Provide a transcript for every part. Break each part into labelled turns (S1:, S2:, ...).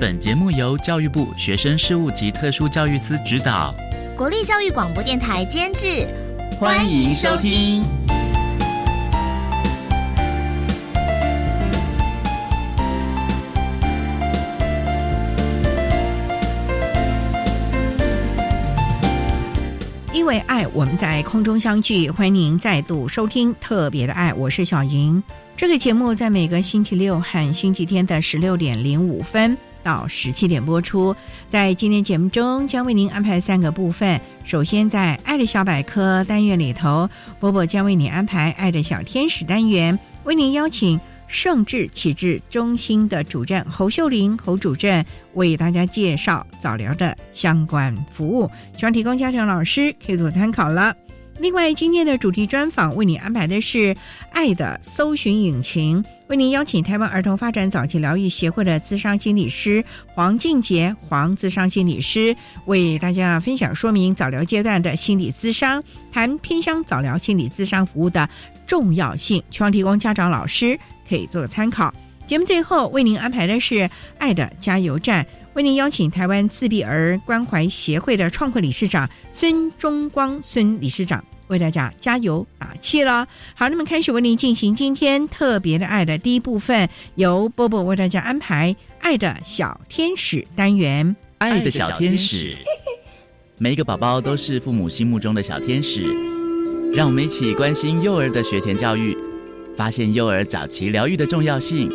S1: 本节目由教育部学生事务及特殊教育司指导，
S2: 国立教育广播电台监制，
S1: 欢迎收听。
S3: 因为爱，我们在空中相聚，欢迎您再度收听特别的爱，我是小莹。这个节目在每个星期六和星期天的十六点零五分到十七点播出。在今天节目中，将为您安排三个部分。首先，在“爱的小百科”单元里头，波波将为您安排“爱的小天使”单元，为您邀请。圣智启智中心的主任侯秀玲侯主任为大家介绍早疗的相关服务，希望提供家长老师可以做参考了。另外，今天的主题专访为你安排的是“爱的搜寻引擎”，为您邀请台湾儿童发展早期疗愈协会的资商心理师黄静杰黄资商心理师为大家分享说明早疗阶段的心理咨商，谈偏乡早疗心理咨商服务的重要性，希望提供家长老师。可以做个参考。节目最后为您安排的是“爱的加油站”，为您邀请台湾自闭儿关怀协会的创会理事长孙中光孙理事长为大家加油打气了。好，那么开始为您进行今天特别的爱的第一部分，由波波为大家安排“爱的小天使”单元。
S1: 爱的小天使，每一个宝宝都是父母心目中的小天使。让我们一起关心幼儿的学前教育。发现幼儿早期疗愈的重要性。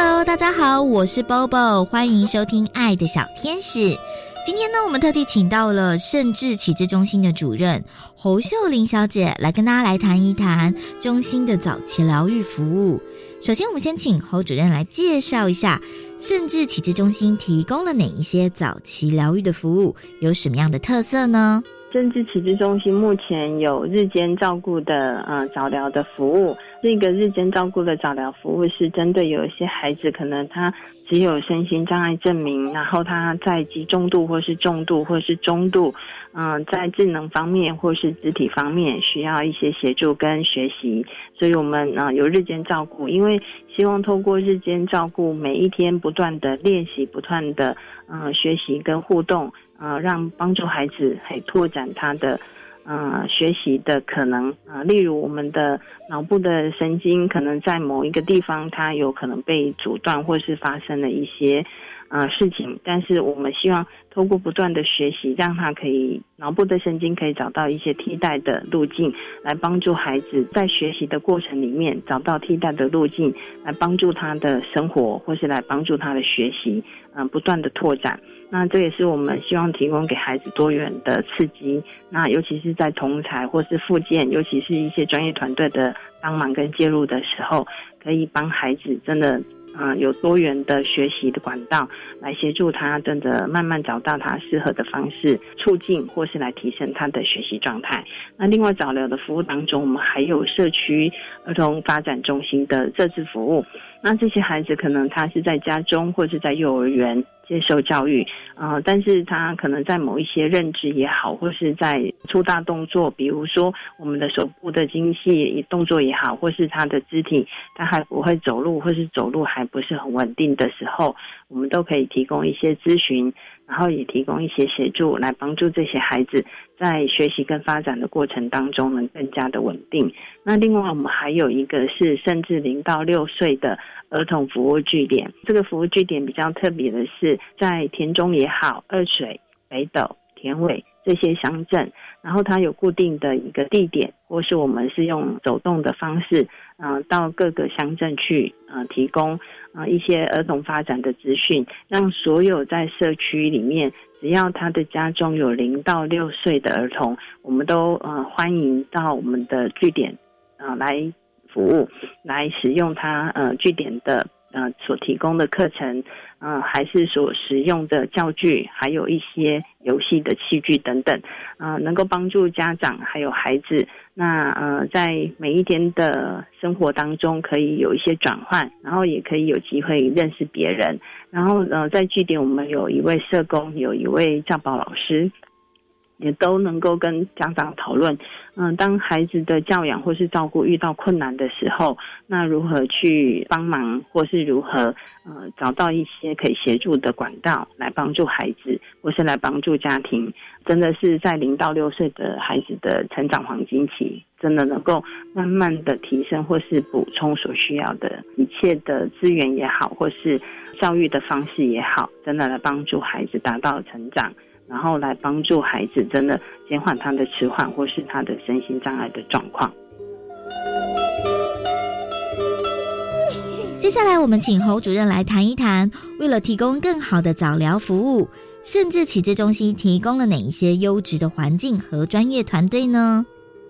S2: Hello，大家好，我是 Bobo，欢迎收听《爱的小天使》。今天呢，我们特地请到了圣智启智中心的主任侯秀玲小姐来跟大家来谈一谈中心的早期疗愈服务。首先，我们先请侯主任来介绍一下圣智启智中心提供了哪一些早期疗愈的服务，有什么样的特色呢？
S4: 政治启智中心目前有日间照顾的呃早疗的服务，这个日间照顾的早疗服务是针对有一些孩子，可能他只有身心障碍证明，然后他在极重度或是重度或是中度，嗯，在智能方面或是肢体方面需要一些协助跟学习，所以我们呢有日间照顾，因为希望透过日间照顾，每一天不断的练习，不断的嗯学习跟互动。呃，让帮助孩子还拓展他的呃学习的可能啊，例如我们的脑部的神经可能在某一个地方，它有可能被阻断，或是发生了一些呃事情，但是我们希望。通过不断的学习，让他可以脑部的神经可以找到一些替代的路径，来帮助孩子在学习的过程里面找到替代的路径，来帮助他的生活，或是来帮助他的学习，嗯，不断的拓展。那这也是我们希望提供给孩子多元的刺激。那尤其是在同才或是附件，尤其是一些专业团队的帮忙跟介入的时候，可以帮孩子真的。啊，有多元的学习的管道来协助他，真的慢慢找到他适合的方式，促进或是来提升他的学习状态。那另外早疗的服务当中，我们还有社区儿童发展中心的设置服务。那这些孩子可能他是在家中或是在幼儿园。接受教育，啊，但是他可能在某一些认知也好，或是在出大动作，比如说我们的手部的精细动作也好，或是他的肢体他还不会走路，或是走路还不是很稳定的时候，我们都可以提供一些咨询。然后也提供一些协助，来帮助这些孩子在学习跟发展的过程当中能更加的稳定。那另外我们还有一个是甚至零到六岁的儿童服务据点，这个服务据点比较特别的是在田中也好，二水、北斗、田尾。这些乡镇，然后它有固定的一个地点，或是我们是用走动的方式，嗯，到各个乡镇去，呃，提供啊一些儿童发展的资讯，让所有在社区里面，只要他的家中有零到六岁的儿童，我们都呃欢迎到我们的据点啊来服务，来使用他呃据点的。呃，所提供的课程，呃，还是所使用的教具，还有一些游戏的器具等等，呃，能够帮助家长还有孩子，那呃，在每一天的生活当中，可以有一些转换，然后也可以有机会认识别人，然后呃，在据点我们有一位社工，有一位教保老师。也都能够跟家长讨论，嗯，当孩子的教养或是照顾遇到困难的时候，那如何去帮忙，或是如何呃找到一些可以协助的管道来帮助孩子，或是来帮助家庭，真的是在零到六岁的孩子的成长黄金期，真的能够慢慢的提升或是补充所需要的一切的资源也好，或是教育的方式也好，真的来帮助孩子达到成长。然后来帮助孩子，真的减缓他的迟缓或是他的身心障碍的状况。
S2: 接下来，我们请侯主任来谈一谈，为了提供更好的早疗服务，甚至启智中心提供了哪一些优质的环境和专业团队呢？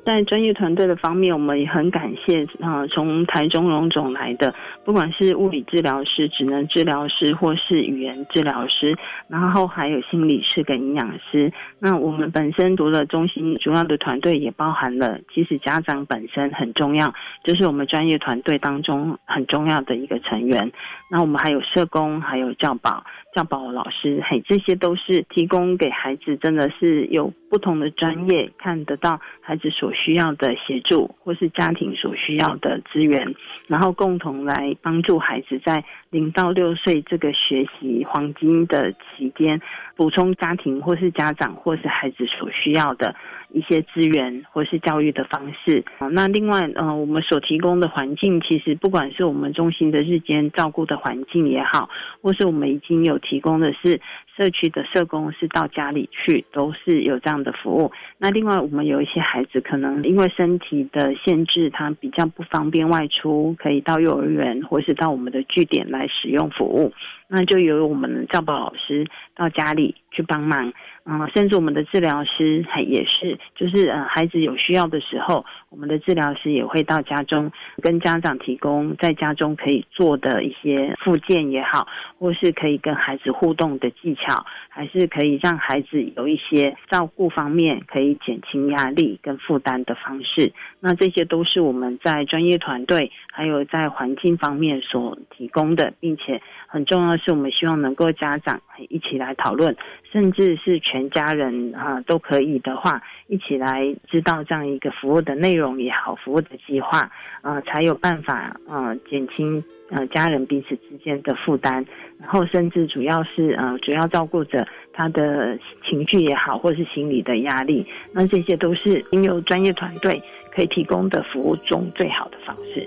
S4: 在专业团队的方面，我们也很感谢啊，从台中荣总来的，不管是物理治疗师、职能治疗师，或是语言治疗师，然后还有心理师跟营养师。那我们本身读了中心主要的团队，也包含了其实家长本身很重要，就是我们专业团队当中很重要的一个成员。那我们还有社工，还有教保。教保老师，嘿，这些都是提供给孩子，真的是有不同的专业，看得到孩子所需要的协助，或是家庭所需要的资源，然后共同来帮助孩子在零到六岁这个学习黄金的期间，补充家庭或是家长或是孩子所需要的。一些资源或是教育的方式，那另外，呃，我们所提供的环境，其实不管是我们中心的日间照顾的环境也好，或是我们已经有提供的是社区的社工是到家里去，都是有这样的服务。那另外，我们有一些孩子可能因为身体的限制，他比较不方便外出，可以到幼儿园或是到我们的据点来使用服务，那就由我们赵宝老师到家里去帮忙。嗯，甚至我们的治疗师还也是，就是呃，孩子有需要的时候，我们的治疗师也会到家中跟家长提供在家中可以做的一些附件也好，或是可以跟孩子互动的技巧，还是可以让孩子有一些照顾方面可以减轻压力跟负担的方式。那这些都是我们在专业团队还有在环境方面所提供的，并且很重要是，我们希望能够家长一起来讨论，甚至是全。家人啊都可以的话，一起来知道这样一个服务的内容也好，服务的计划啊，才有办法啊减轻呃家人彼此之间的负担，然后甚至主要是呃主要照顾者他的情绪也好，或是心理的压力，那这些都是拥有专业团队可以提供的服务中最好的方式。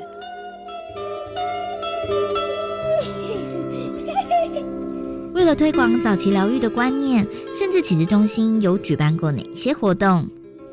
S2: 推广早期疗愈的观念，甚至启智中心有举办过哪些活动？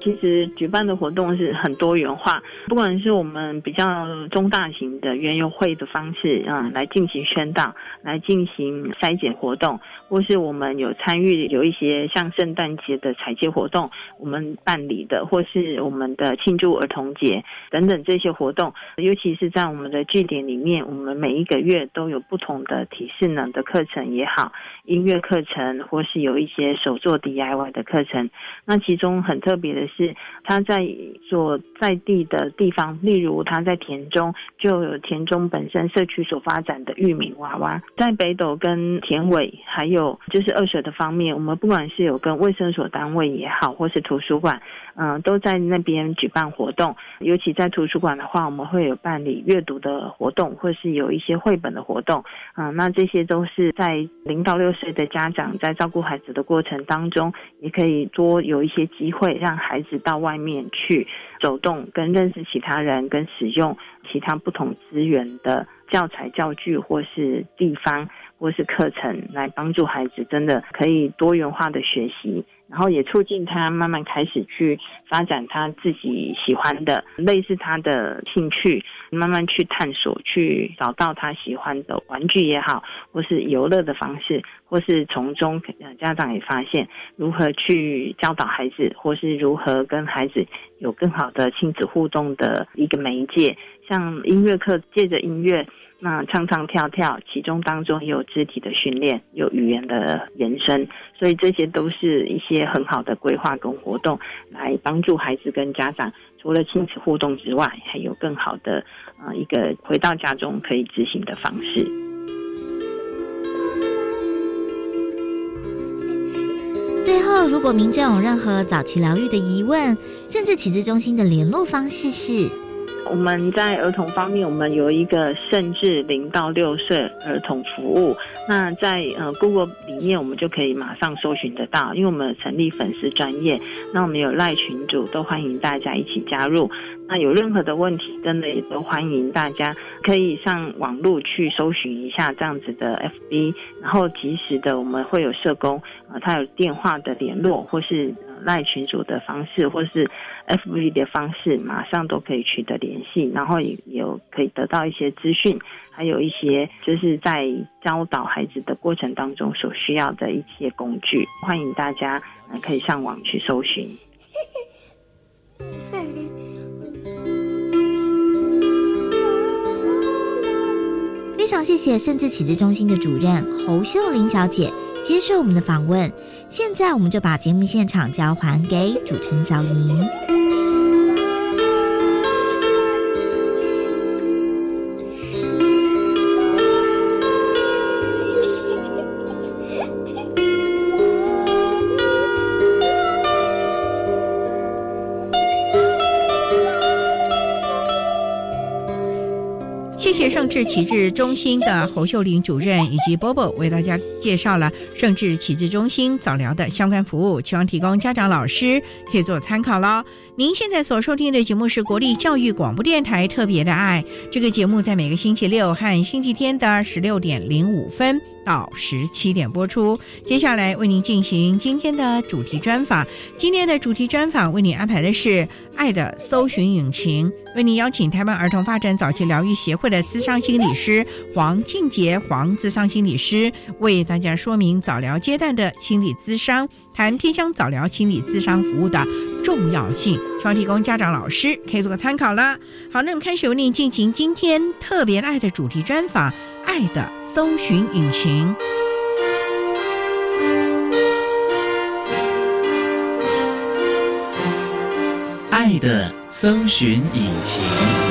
S4: 其实举办的活动是很多元化，不管是我们比较中大型的园游会的方式啊，来进行宣导，来进行筛检活动，或是我们有参与有一些像圣诞节的采接活动，我们办理的，或是我们的庆祝儿童节等等这些活动，尤其是在我们的据点里面，我们每一个月都有不同的体适能的课程也好，音乐课程，或是有一些手作 DIY 的课程，那其中很特别的。是他在做在地的地方，例如他在田中就有田中本身社区所发展的玉米娃娃，在北斗跟田尾，还有就是二水的方面，我们不管是有跟卫生所单位也好，或是图书馆，嗯，都在那边举办活动。尤其在图书馆的话，我们会有办理阅读的活动，或是有一些绘本的活动。嗯，那这些都是在零到六岁的家长在照顾孩子的过程当中，也可以多有一些机会让孩子到外面去走动，跟认识其他人，跟使用其他不同资源的教材、教具或是地方或是课程，来帮助孩子真的可以多元化的学习。然后也促进他慢慢开始去发展他自己喜欢的，类似他的兴趣，慢慢去探索，去找到他喜欢的玩具也好，或是游乐的方式，或是从中家长也发现如何去教导孩子，或是如何跟孩子有更好的亲子互动的一个媒介，像音乐课，借着音乐。那唱唱跳跳，其中当中也有肢体的训练，有语言的延伸，所以这些都是一些很好的规划跟活动，来帮助孩子跟家长，除了亲子互动之外，还有更好的呃一个回到家中可以执行的方式。
S2: 最后，如果民众有任何早期疗愈的疑问，甚至启智中心的联络方式是。
S4: 我们在儿童方面，我们有一个甚至零到六岁儿童服务。那在呃 Google 里面，我们就可以马上搜寻得到，因为我们成立粉丝专业，那我们有赖群主，都欢迎大家一起加入。那有任何的问题，真的也都欢迎大家可以上网络去搜寻一下这样子的 FB，然后及时的我们会有社工啊，他有电话的联络，或是赖群主的方式，或是 FB 的方式，马上都可以取得联系，然后也有可以得到一些资讯，还有一些就是在教导孩子的过程当中所需要的一些工具，欢迎大家可以上网去搜寻。
S2: 非常谢谢甚至启智中心的主任侯秀玲小姐接受我们的访问。现在我们就把节目现场交还给主持人小莹。
S3: 圣智启智中心的侯秀玲主任以及波波为大家介绍了圣智启智中心早疗的相关服务，希望提供家长老师可以做参考喽。您现在所收听的节目是国立教育广播电台特别的爱，这个节目在每个星期六和星期天的十六点零五分。到十七点播出。接下来为您进行今天的主题专访。今天的主题专访为您安排的是《爱的搜寻引擎》，为您邀请台湾儿童发展早期疗愈协会的资商心理师黄静杰黄资商心理师为大家说明早疗阶段的心理咨商，谈偏向早疗心理咨商服务的重要性，希望提供家长老师可以做个参考了。好，那我们开始为您进行今天特别爱的主题专访，《爱的》。搜寻引擎，
S1: 爱的搜寻引擎。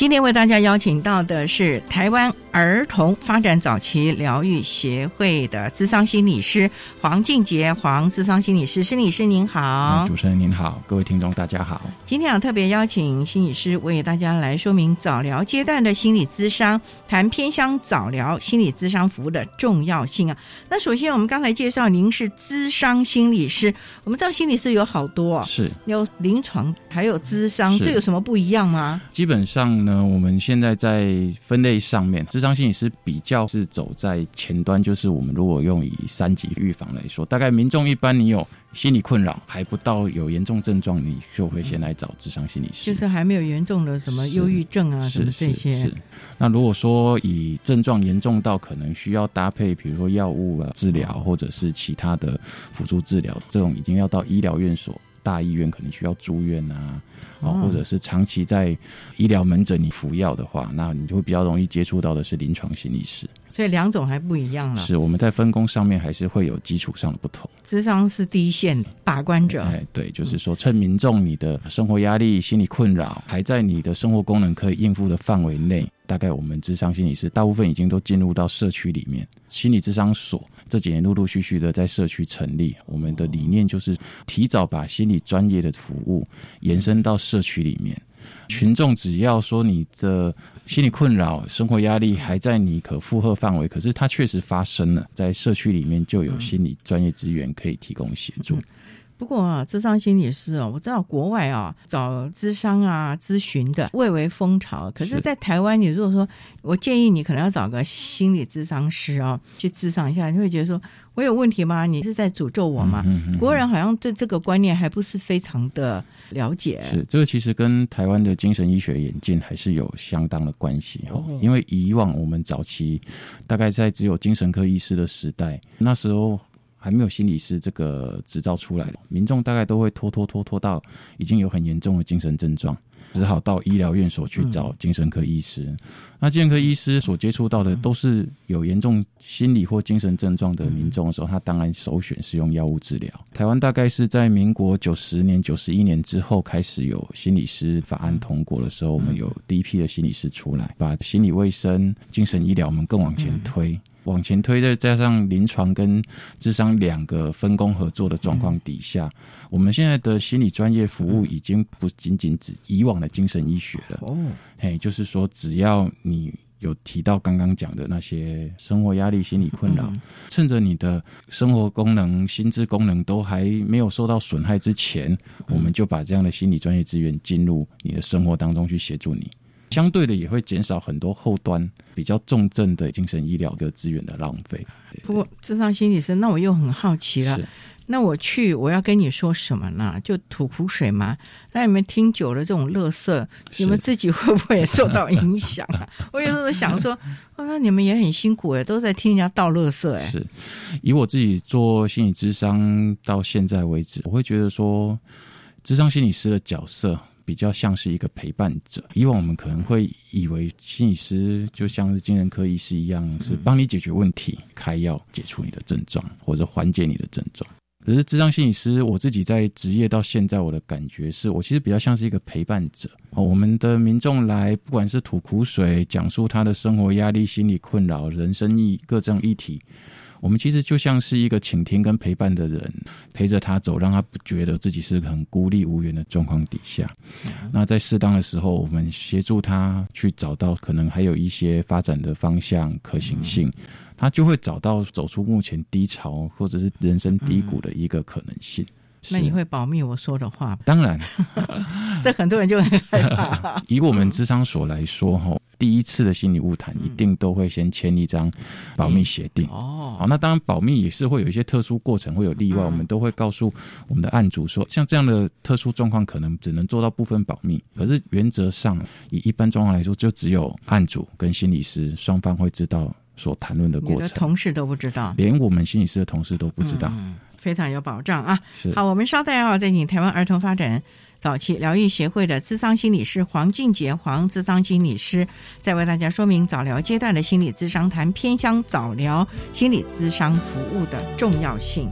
S3: 今天为大家邀请到的是台湾。儿童发展早期疗愈协会的资商心理师黄静杰，黄资商心理师，心理师您好，
S5: 主持人您好，各位听众大家好。
S3: 今天啊，特别邀请心理师为大家来说明早疗阶段的心理咨商，谈偏向早疗心理咨商服务的重要性啊。那首先我们刚才介绍，您是咨商心理师，我们知道心理师有好多，
S5: 是
S3: 有临床，还有咨商，这有什么不一样吗？
S5: 基本上呢，我们现在在分类上面。智商心理师比较是走在前端，就是我们如果用以三级预防来说，大概民众一般你有心理困扰还不到有严重症状，你就会先来找智商心理师，
S3: 就是还没有严重的什么忧郁症啊什么这些。
S5: 是。那如果说以症状严重到可能需要搭配，比如说药物啊治疗，或者是其他的辅助治疗，这种已经要到医疗院所。大医院可能需要住院啊，
S3: 哦
S5: 或者是长期在医疗门诊你服药的话，那你就会比较容易接触到的是临床心理师。
S3: 所以两种还不一样了。
S5: 是我们在分工上面还是会有基础上的不同。
S3: 智商是第一线把关者，
S5: 哎，对，就是说，趁民众你的生活压力、心理困扰还在你的生活功能可以应付的范围内，大概我们智商心理师大部分已经都进入到社区里面。心理智商所这几年陆陆续续的在社区成立，我们的理念就是提早把心理专业的服务延伸到社区里面。群众只要说你的心理困扰、生活压力还在你可负荷范围，可是它确实发生了，在社区里面就有心理专业资源可以提供协助。
S3: 不过啊，智商心理师哦，我知道国外啊找智商啊咨询的蔚为风潮。可是，在台湾，你如果说我建议你可能要找个心理咨商师哦，去咨商一下，你会觉得说我有问题吗？你是在诅咒我吗？
S5: 嗯嗯嗯
S3: 国人好像对这个观念还不是非常的了解。
S5: 是，这个其实跟台湾的精神医学演进还是有相当的关系哦。因为以往我们早期大概在只有精神科医师的时代，那时候还没有心理师这个执照出来，民众大概都会拖拖拖拖到已经有很严重的精神症状。只好到医疗院所去找精神科医师。那精神科医师所接触到的都是有严重心理或精神症状的民众的时候，他当然首选是用药物治疗。台湾大概是在民国九十年、九十一年之后开始有心理师法案通过的时候，我们有第一批的心理师出来，把心理卫生、精神医疗我们更往前推。往前推，再加上临床跟智商两个分工合作的状况底下，我们现在的心理专业服务已经不仅仅指以往的精神医学了。
S3: 哦，
S5: 嘿，就是说，只要你有提到刚刚讲的那些生活压力、心理困扰，
S3: 嗯
S5: 趁着你的生活功能、心智功能都还没有受到损害之前，我们就把这样的心理专业资源进入你的生活当中去协助你。相对的，也会减少很多后端比较重症的精神医疗的资源的浪费。
S3: 不过智商心理师，那我又很好奇了。那我去，我要跟你说什么呢？就吐苦水吗？那你们听久了这种乐色，你们自己会不会也受到影响啊？我有时候想说，哦，那你们也很辛苦哎，都在听人家倒乐色哎。
S5: 是，以我自己做心理智商到现在为止，我会觉得说，智商心理师的角色比较像是一个陪伴者。以往我们可能会以为心理师就像是精神科医师一样，是帮你解决问题、开药、解除你的症状或者缓解你的症状。可是，智商心理师，我自己在职业到现在，我的感觉是我其实比较像是一个陪伴者。哦，我们的民众来，不管是吐苦水、讲述他的生活压力、心理困扰、人生议各种议题，我们其实就像是一个倾听跟陪伴的人，陪着他走，让他不觉得自己是很孤立无援的状况底下。那在适当的时候，我们协助他去找到可能还有一些发展的方向、可行性，他就会找到走出目前低潮或者是人生低谷的一个可能性。是
S3: 那你会保密我说的话吧？
S5: 当然，
S3: 这很多人就很害怕。
S5: 以我们智商所来说，哈，第一次的心理物谈一定都会先签一张保密协定。
S3: 哦，
S5: 好，那当然保密也是会有一些特殊过程，会有例外，
S3: 嗯
S5: 我们都会告诉我们的案主说，像这样的特殊状况，可能只能做到部分保密。可是原则上，以一般状况来说，就只有案主跟心理师双方会知道所谈论的
S3: 你
S5: 过程，
S3: 的同事都不知道，
S5: 连我们心理师的同事都不知道。
S3: 嗯非常有保障啊。好，我们稍待啊，再请台湾儿童发展早期疗愈协会的资商心理师黄静杰黄资商心理师，再为大家说明早疗阶段的心理咨商谈偏向早疗心理咨商服务的重要性。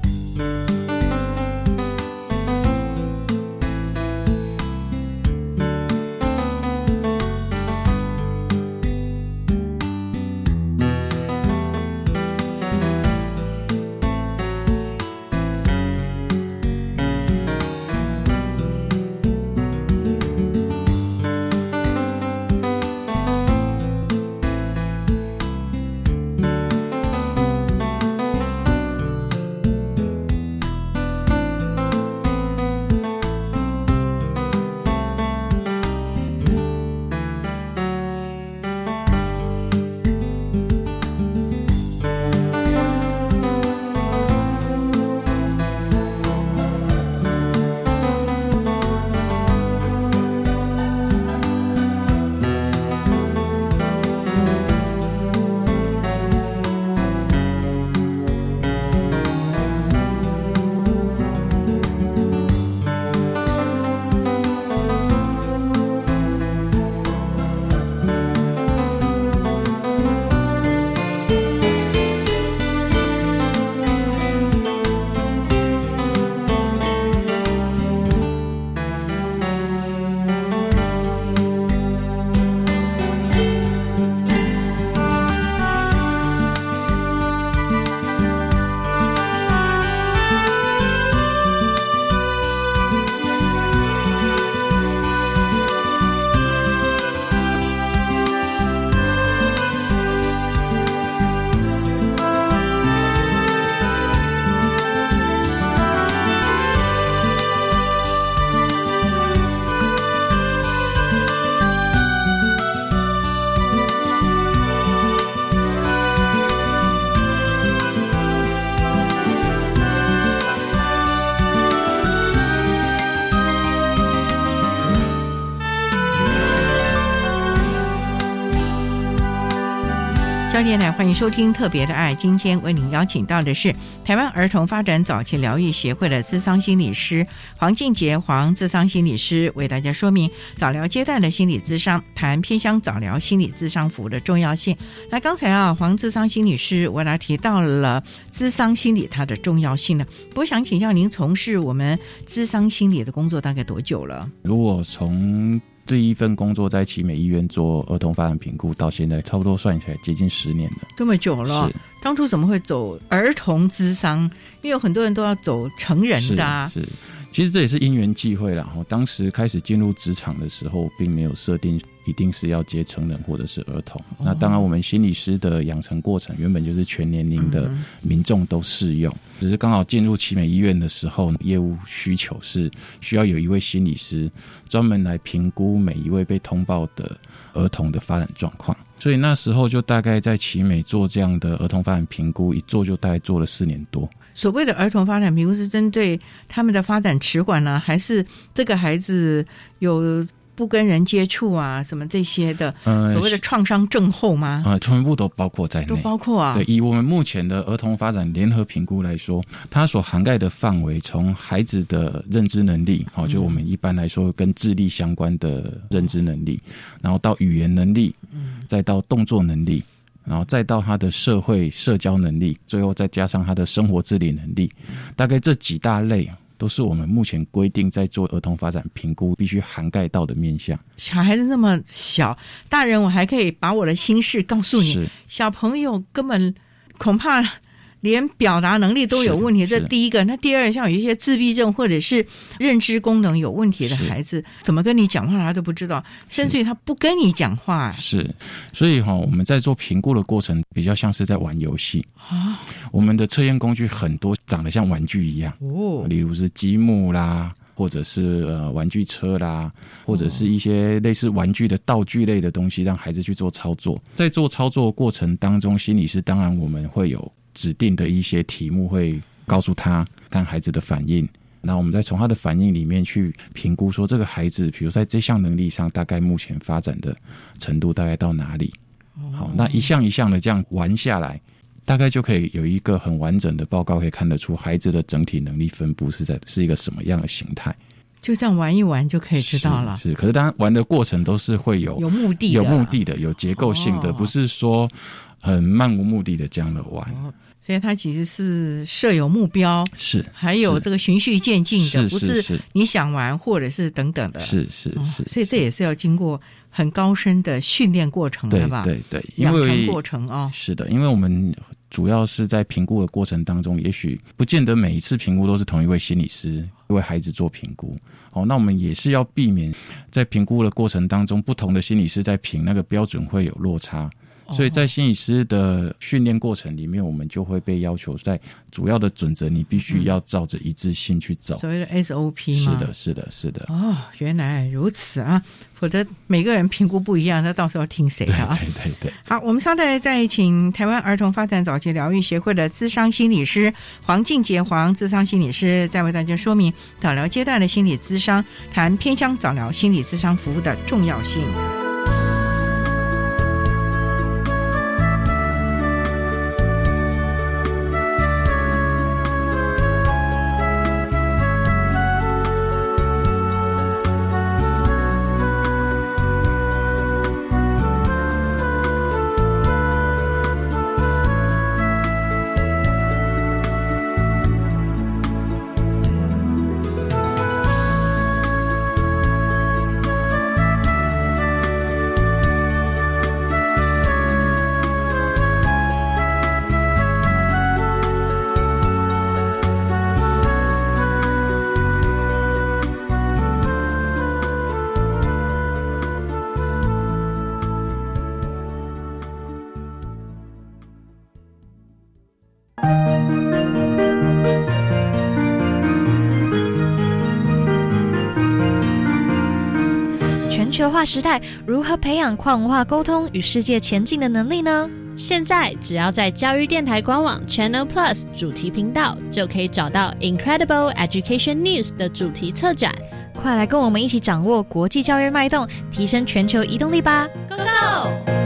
S3: 电台，欢迎收听《特别的爱》。今天为您邀请到的是台湾儿童发展早期疗愈协会的资商心理师黄静杰黄资商心理师，为大家说明早疗阶段的心理咨商，谈偏乡早疗心理咨商服务的重要性。那刚才啊，黄资商心理师为大家提到了智商心理它的重要性呢。我想请教您，从事我们智商心理的工作大概多久了？
S5: 如果从第一份工作在奇美医院做儿童发展评估，到现在差不多算起来接近十年了。
S3: 这么久了，当初怎么会走儿童智商？因为有很多人都要走成人的、啊。
S5: 是是，其实这也是因缘际会啦。我当时开始进入职场的时候，并没有设定一定是要接成人或者是儿童。那当然，我们心理师的养成过程原本就是全年龄的民众都适用，只是刚好进入奇美医院的时候，业务需求是需要有一位心理师专门来评估每一位被通报的儿童的发展状况。所以那时候就大概在奇美做这样的儿童发展评估，一做就大概做了四年多。
S3: 所谓的儿童发展评估是针对他们的发展迟缓呢，还是这个孩子有不跟人接触啊，什么这些的？
S5: 呃
S3: 所谓的创伤症候吗？
S5: 呃，全部都包括在内
S3: 都
S5: 内。
S3: 包括啊。
S5: 对，以我们目前的儿童发展联合评估来说，它所涵盖的范围，从孩子的认知能力，好、就我们一般来说跟智力相关的认知能力，然后到语言能力，再到动作能力，然后再到他的社会社交能力，最后再加上他的生活自理能力，大概这几大类。都是我们目前规定在做儿童发展评估必须涵盖到的面向。
S3: 小孩子那么小，大人我还可以把我的心事告诉你，小朋友根本恐怕连表达能力都有问题。这第一个，那第二，像有一些自闭症或者是认知功能有问题的孩子，怎么跟你讲话他都不知道，甚至于他不跟你讲话
S5: 是，所以哈、我们在做评估的过程，比较像是在玩游戏。
S3: 啊。
S5: 我们的测验工具很多长得像玩具一样，
S3: 哦，
S5: 例如是积木啦，或者是呃玩具车啦，或者是一些类似玩具的道具类的东西，让孩子去做操作。在做操作过程当中，心理师当然我们会有指定的一些题目会告诉他，看孩子的反应。那我们再从他的反应里面去评估，说这个孩子，比如在这项能力上，大概目前发展的程度大概到哪里？好，那一项一项的这样玩下来，大概就可以有一个很完整的报告，可以看得出孩子的整体能力分布是在是一个什么样的形态，
S3: 就这样玩一玩就可以知道了，
S5: 是，是可是当然玩的过程都是会有
S3: 有目的的，
S5: 有目的的、有结构性的，
S3: 哦
S5: 不是说很漫无目的的这样的玩。
S3: 哦所以它其实是设有目标，
S5: 是，
S3: 还有这个循序渐进的，不
S5: 是是
S3: 你想玩或者是等等的。
S5: 是是
S3: 哦
S5: 是，
S3: 所以这也是要经过很高深的训练过程
S5: 对
S3: 的吧？
S5: 对对，因
S3: 养成
S5: 为
S3: 过程哦。
S5: 是的，因为我们主要是在评估的过程当中，也许不见得每一次评估都是同一位心理师为孩子做评估。哦，那我们也是要避免在评估的过程当中，不同的心理师在评那个标准会有落差。所以在心理师的训练过程里面，我们就会被要求在主要的准则，你必须要照着一致性去走。
S3: 所谓的 SOP 吗？
S5: 是的，是的，是的。
S3: 哦，原来如此啊！否则每个人评估不一样，那到时候听谁的啊？
S5: 对对对。
S3: 好，我们稍待再请台湾儿童发展早期疗愈协会的资商心理师黄静杰黄资商心理师，再为大家说明早疗阶段的心理咨商，谈偏乡早疗心理咨商服务的重要性。
S2: 时代，如何培养跨文化沟通与世界前进的能力呢？
S6: 现在只要在教育电台官网 Channel Plus 主题频道，就可以找到 Incredible Education News 的主题策展。
S2: 快来跟我们一起掌握国际教育脉动，提升全球移动力吧
S6: ！Go Go！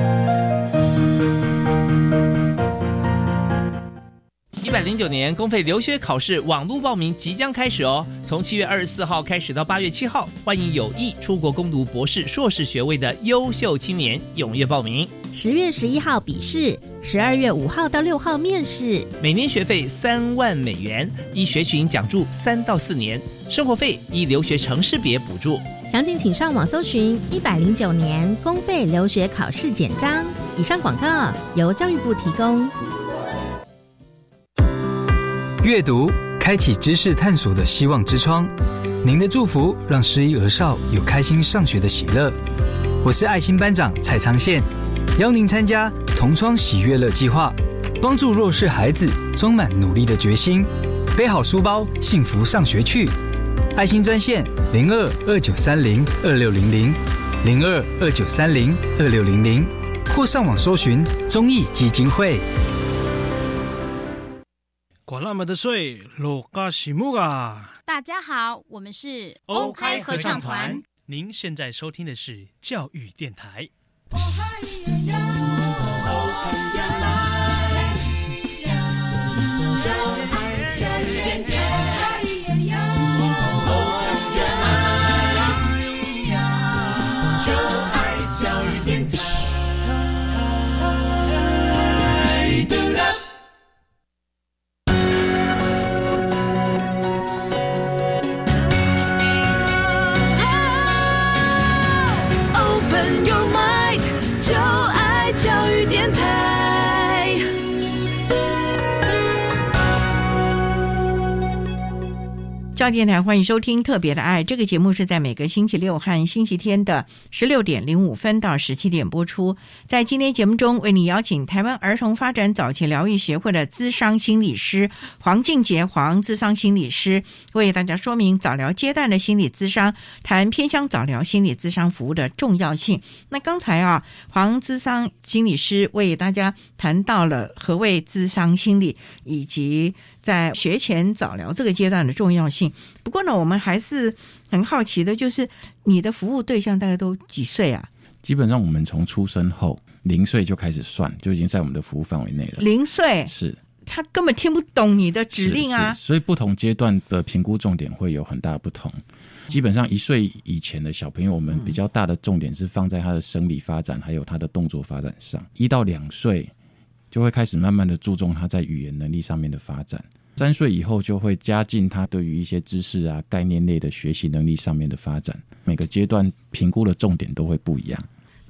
S7: 百零九年公费留学考试网络报名即将开始哦，从七月二十四号开始到八月七号，欢迎有意出国攻读博士、硕士学位的优秀青年踊跃报名。
S8: 十月十一号笔试，十二月五号到六号面试，
S7: 每年学费三万美元，一学群讲助三到四年，生活费依留学城市别补助。
S8: 详情请上网搜寻一百零九年公费留学考试简章。以上广告由教育部提供。
S9: 阅读开启知识探索的希望之窗，您的祝福让失依儿少有开心上学的喜乐。我是爱心班长蔡昌宪，邀您参加同窗喜悦乐计划，帮助弱势孩子充满努力的决心，背好书包，幸福上学去。爱心专线零二二九三零二六零零零二二九三零二六零零，或上网搜寻公益基金会。
S10: 管那么的水，落嘎西木啊！
S11: 大家好，我们是
S10: 欧开合唱团。您现在收听的是教育电台。
S3: 教电台欢迎收听《特别的爱》这个节目，是在每个星期六和星期天的十六点零五分到十七点播出。在今天节目中，为你邀请台湾儿童发展早期疗愈协会的资商心理师黄静杰黄资商心理师，为大家说明早疗阶段的心理咨商，谈偏向早疗心理咨商服务的重要性。那刚才啊，黄资商心理师为大家谈到了何谓咨商心理，以及在学前早疗这个阶段的重要性。不过呢，我们还是很好奇的，就是你的服务对象大概都几岁啊？
S5: 基本上我们从出生后零岁就开始算，就已经在我们的服务范围内了。
S3: 零岁
S5: 是，
S3: 他根本听不懂你的指令啊。
S5: 所以不同阶段的评估重点会有很大不同。基本上一岁以前的小朋友，我们比较大的重点是放在他的生理发展还有他的动作发展上。一到两岁就会开始慢慢的注重他在语言能力上面的发展。三岁以后就会加进他对于一些知识啊、概念类的学习能力上面的发展。每个阶段评估的重点都会不一样。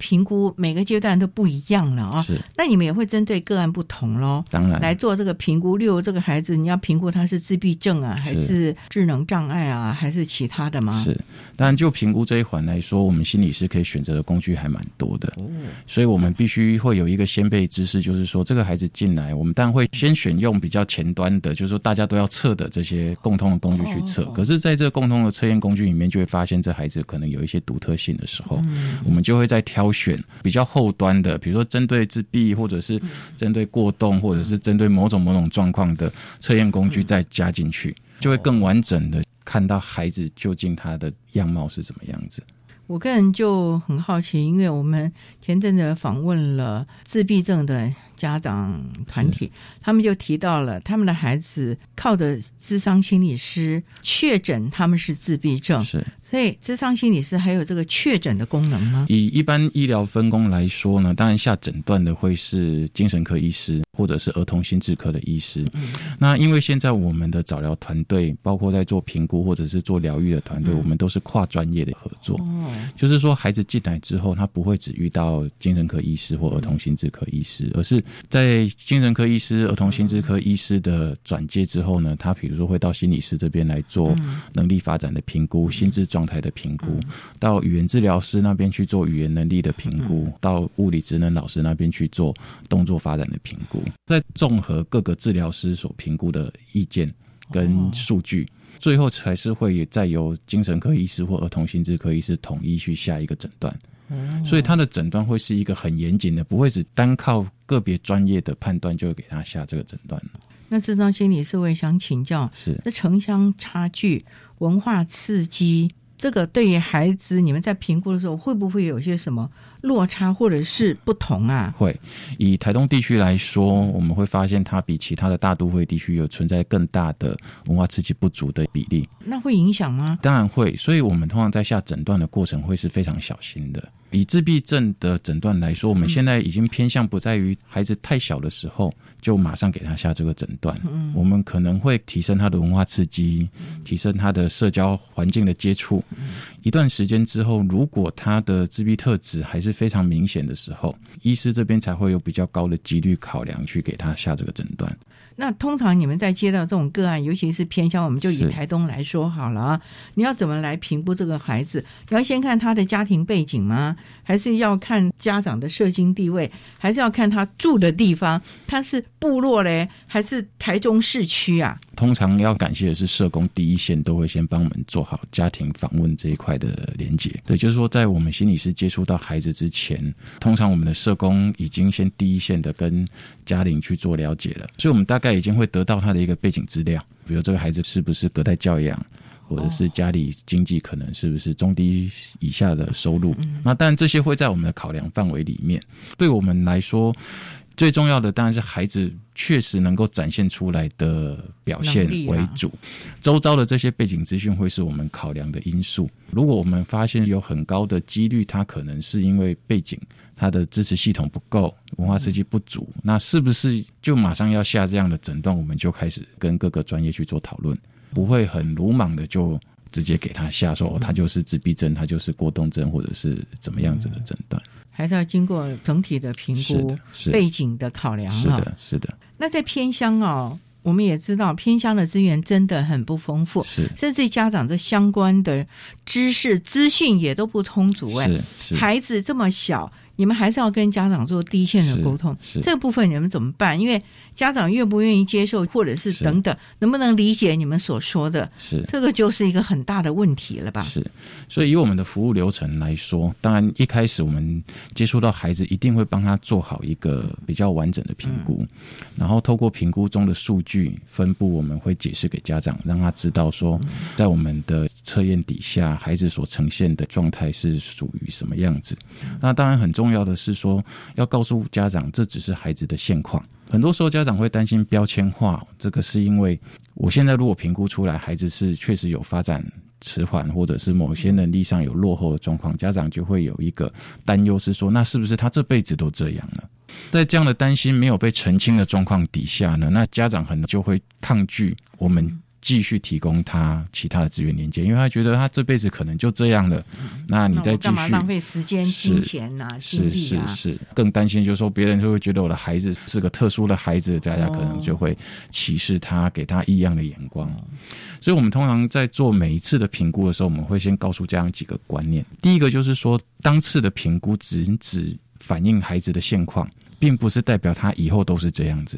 S3: 评估每个阶段都不一样了啊，
S5: 是。
S3: 那你们也会针对个案不同喽，
S5: 当然
S3: 来做这个评估。例如这个孩子，你要评估他是自闭症啊，还是智能障碍啊，还是其他的吗？
S5: 是。当然，就评估这一环来说，我们心理师可以选择的工具还蛮多的。哦。所以我们必须会有一个先备知识，就是说这个孩子进来，我们当然会先选用比较前端的，就是说大家都要测的这些共通的工具去测。可是，在这个共通的测验工具里面，就会发现这孩子可能有一些独特性的时候，我们就会在挑。选比较后端的，比如说针对自闭，或者是针对过动，或者是针对某种某种状况的测验工具，再加进去，就会更完整的看到孩子究竟他的样貌是怎么样子。
S3: 我个人就很好奇，因为我们前阵子访问了自闭症的家长团体，他们就提到了他们的孩子靠的智商心理师确诊他们是自闭症，
S5: 是。
S3: 所以，智商心理师还有这个确诊的功能吗？
S5: 以一般医疗分工来说呢，当然下诊断的会是精神科医师或者是儿童心智科的医师。那因为现在我们的早疗团队，包括在做评估或者是做疗愈的团队，我们都是跨专业的合作。哦，就是说孩子进来之后，他不会只遇到精神科医师或儿童心智科医师，而是在精神科医师、儿童心智科医师的转接之后呢，他比如说会到心理师这边来做能力发展的评估、心智状。态的评估，到语言治疗师那边去做语言能力的评估，到物理职能老师那边去做动作发展的评估，再综合各个治疗师所评估的意见跟数据，最后才是会再由精神科医师或儿童心智科医师统一去下一个诊断。所以他的诊断会是一个很严谨的，不会只单靠个别专业的判断就会给他下这个诊断
S3: 那智商心理师我也想请教，
S5: 是
S3: 那城乡差距、文化刺激。这个对于孩子，你们在评估的时候会不会有些什么落差或者是不同啊？
S5: 会，以台东地区来说，我们会发现它比其他的大都会地区有存在更大的文化刺激不足的比例。
S3: 那会影响吗？
S5: 当然会，所以我们通常在下诊断的过程会是非常小心的。以自闭症的诊断来说，我们现在已经偏向不在于孩子太小的时候就马上给他下这个诊断。嗯，我们可能会提升他的文化刺激，提升他的社交环境的接触。一段时间之后，如果他的自闭特质还是非常明显的时候，医师这边才会有比较高的几率考量去给他下这个诊断。
S3: 那通常你们在接到这种个案，尤其是偏乡，我们就以台东来说好了啊。你要怎么来评估这个孩子？你要先看他的家庭背景吗？还是要看家长的社经地位？还是要看他住的地方？他是部落嘞，还是台中市区啊？
S5: 通常要感谢的是社工第一线都会先帮我们做好家庭访问这一块的连接。对，就是说在我们心理师接触到孩子之前，通常我们的社工已经先第一线的跟家庭去做了解了，所以我们大概已经会得到他的一个背景资料，比如这个孩子是不是隔代教养，或者是家里经济可能是不是中低以下的收入。那当然这些会在我们的考量范围里面。对我们来说。最重要的当然是孩子确实能够展现出来的表现为主，周遭的这些背景资讯会是我们考量的因素。如果我们发现有很高的几率，他可能是因为背景他的支持系统不够，文化刺激不足，那是不是就马上要下这样的诊断？我们就开始跟各个专业去做讨论，不会很鲁莽的就直接给他下说他就是自闭症，他就是过动症，或者是怎么样子的诊断。
S3: 还是要经过整体的评估、背景的考量
S5: 是的，是的。
S3: 那在偏乡哦，我们也知道偏乡的资源真的很不丰富，
S5: 是
S3: 甚至家长这相关的知识资讯也都不充足。哎，孩子这么小。你们还是要跟家长做第一线的沟通，这个部分你们怎么办？因为家长愿不愿意接受，或者是等等，能不能理解你们所说的？
S5: 是
S3: 这个就是一个很大的问题了吧？
S5: 是，所以以我们的服务流程来说，当然一开始我们接触到孩子，一定会帮他做好一个比较完整的评估，然后透过评估中的数据分布，我们会解释给家长，让他知道说，在我们的测验底下，孩子所呈现的状态是属于什么样子。那当然很重。重要的是说，要告诉家长，这只是孩子的现况。很多时候，家长会担心标签化，这个是因为我现在如果评估出来孩子是确实有发展迟缓，或者是某些能力上有落后的状况，家长就会有一个担忧，是说那是不是他这辈子都这样了？在这样的担心没有被澄清的状况底下呢，那家长可能就会抗拒我们。继续提供他其他的资源连接，因为他觉得他这辈子可能就这样了。那你再继续
S3: 浪费时间、金钱呐、
S5: 是是是，更担心就是说别人就会觉得我的孩子是个特殊的孩子，大家可能就会歧视他，给他异样的眼光。所以，我们通常在做每一次的评估的时候，我们会先告诉家长几个观念。第一个就是说，当次的评估只只反映孩子的现况，并不是代表他以后都是这样子。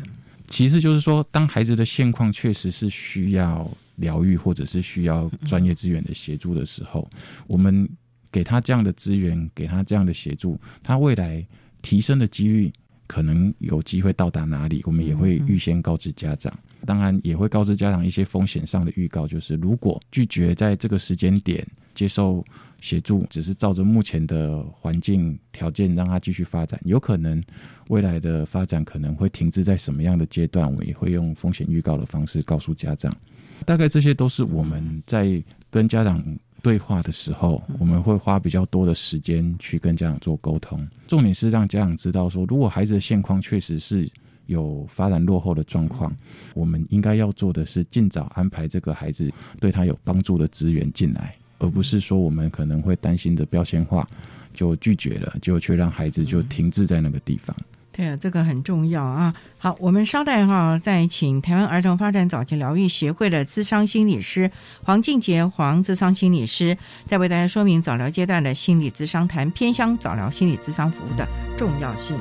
S5: 其次就是说，当孩子的现况确实是需要疗愈，或者是需要专业资源的协助的时候，我们给他这样的资源，给他这样的协助，他未来提升的几率可能有机会到达哪里，我们也会预先告知家长。当然，也会告知家长一些风险上的预告，就是如果拒绝在这个时间点接受。协助只是照着目前的环境条件让他继续发展，有可能未来的发展可能会停滞在什么样的阶段，我也会用风险预告的方式告诉家长。大概这些都是我们在跟家长对话的时候，我们会花比较多的时间去跟家长做沟通。重点是让家长知道说，如果孩子的现况确实是有发展落后的状况，我们应该要做的是尽早安排这个孩子对他有帮助的资源进来。而不是说我们可能会担心的标签化，就拒绝了，就却让孩子就停滞在那个地方。
S3: 对啊，这个很重要啊。好，我们稍待哈，再请台湾儿童发展早期疗愈协会的资商心理师黄静杰黄资商心理师，再为大家说明早疗阶段的心理咨商谈偏乡早疗心理咨商服务的重要性。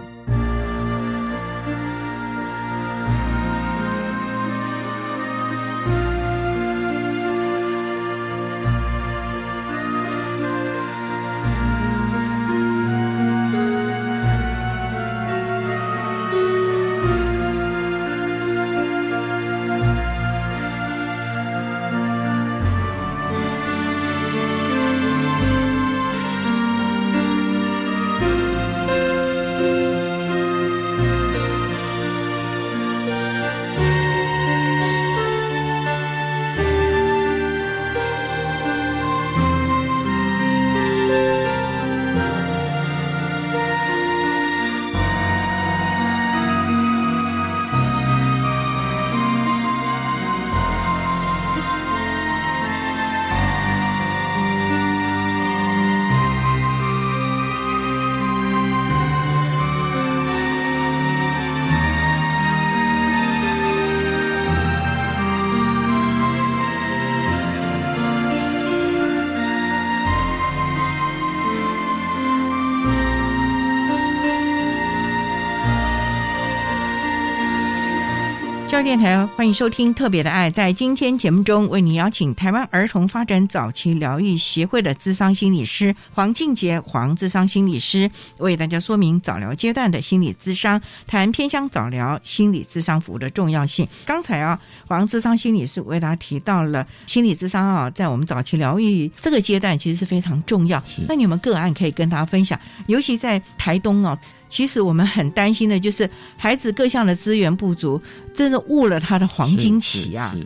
S3: 育电台，欢迎收听《特别的爱》。在今天节目中，为您邀请台湾儿童发展早期疗愈协会的资商心理师黄静杰黄资商心理师，为大家说明早疗阶段的心理咨商，谈偏向早疗心理咨商服务的重要性。刚才啊，黄资商心理师为大家提到了心理咨商啊，在我们早期疗愈这个阶段，其实是非常重要。那你们个案可以跟大家分享，尤其在台东哦。其实我们很担心的就是孩子各项的资源不足，真的误了他的黄金期啊！
S5: 是，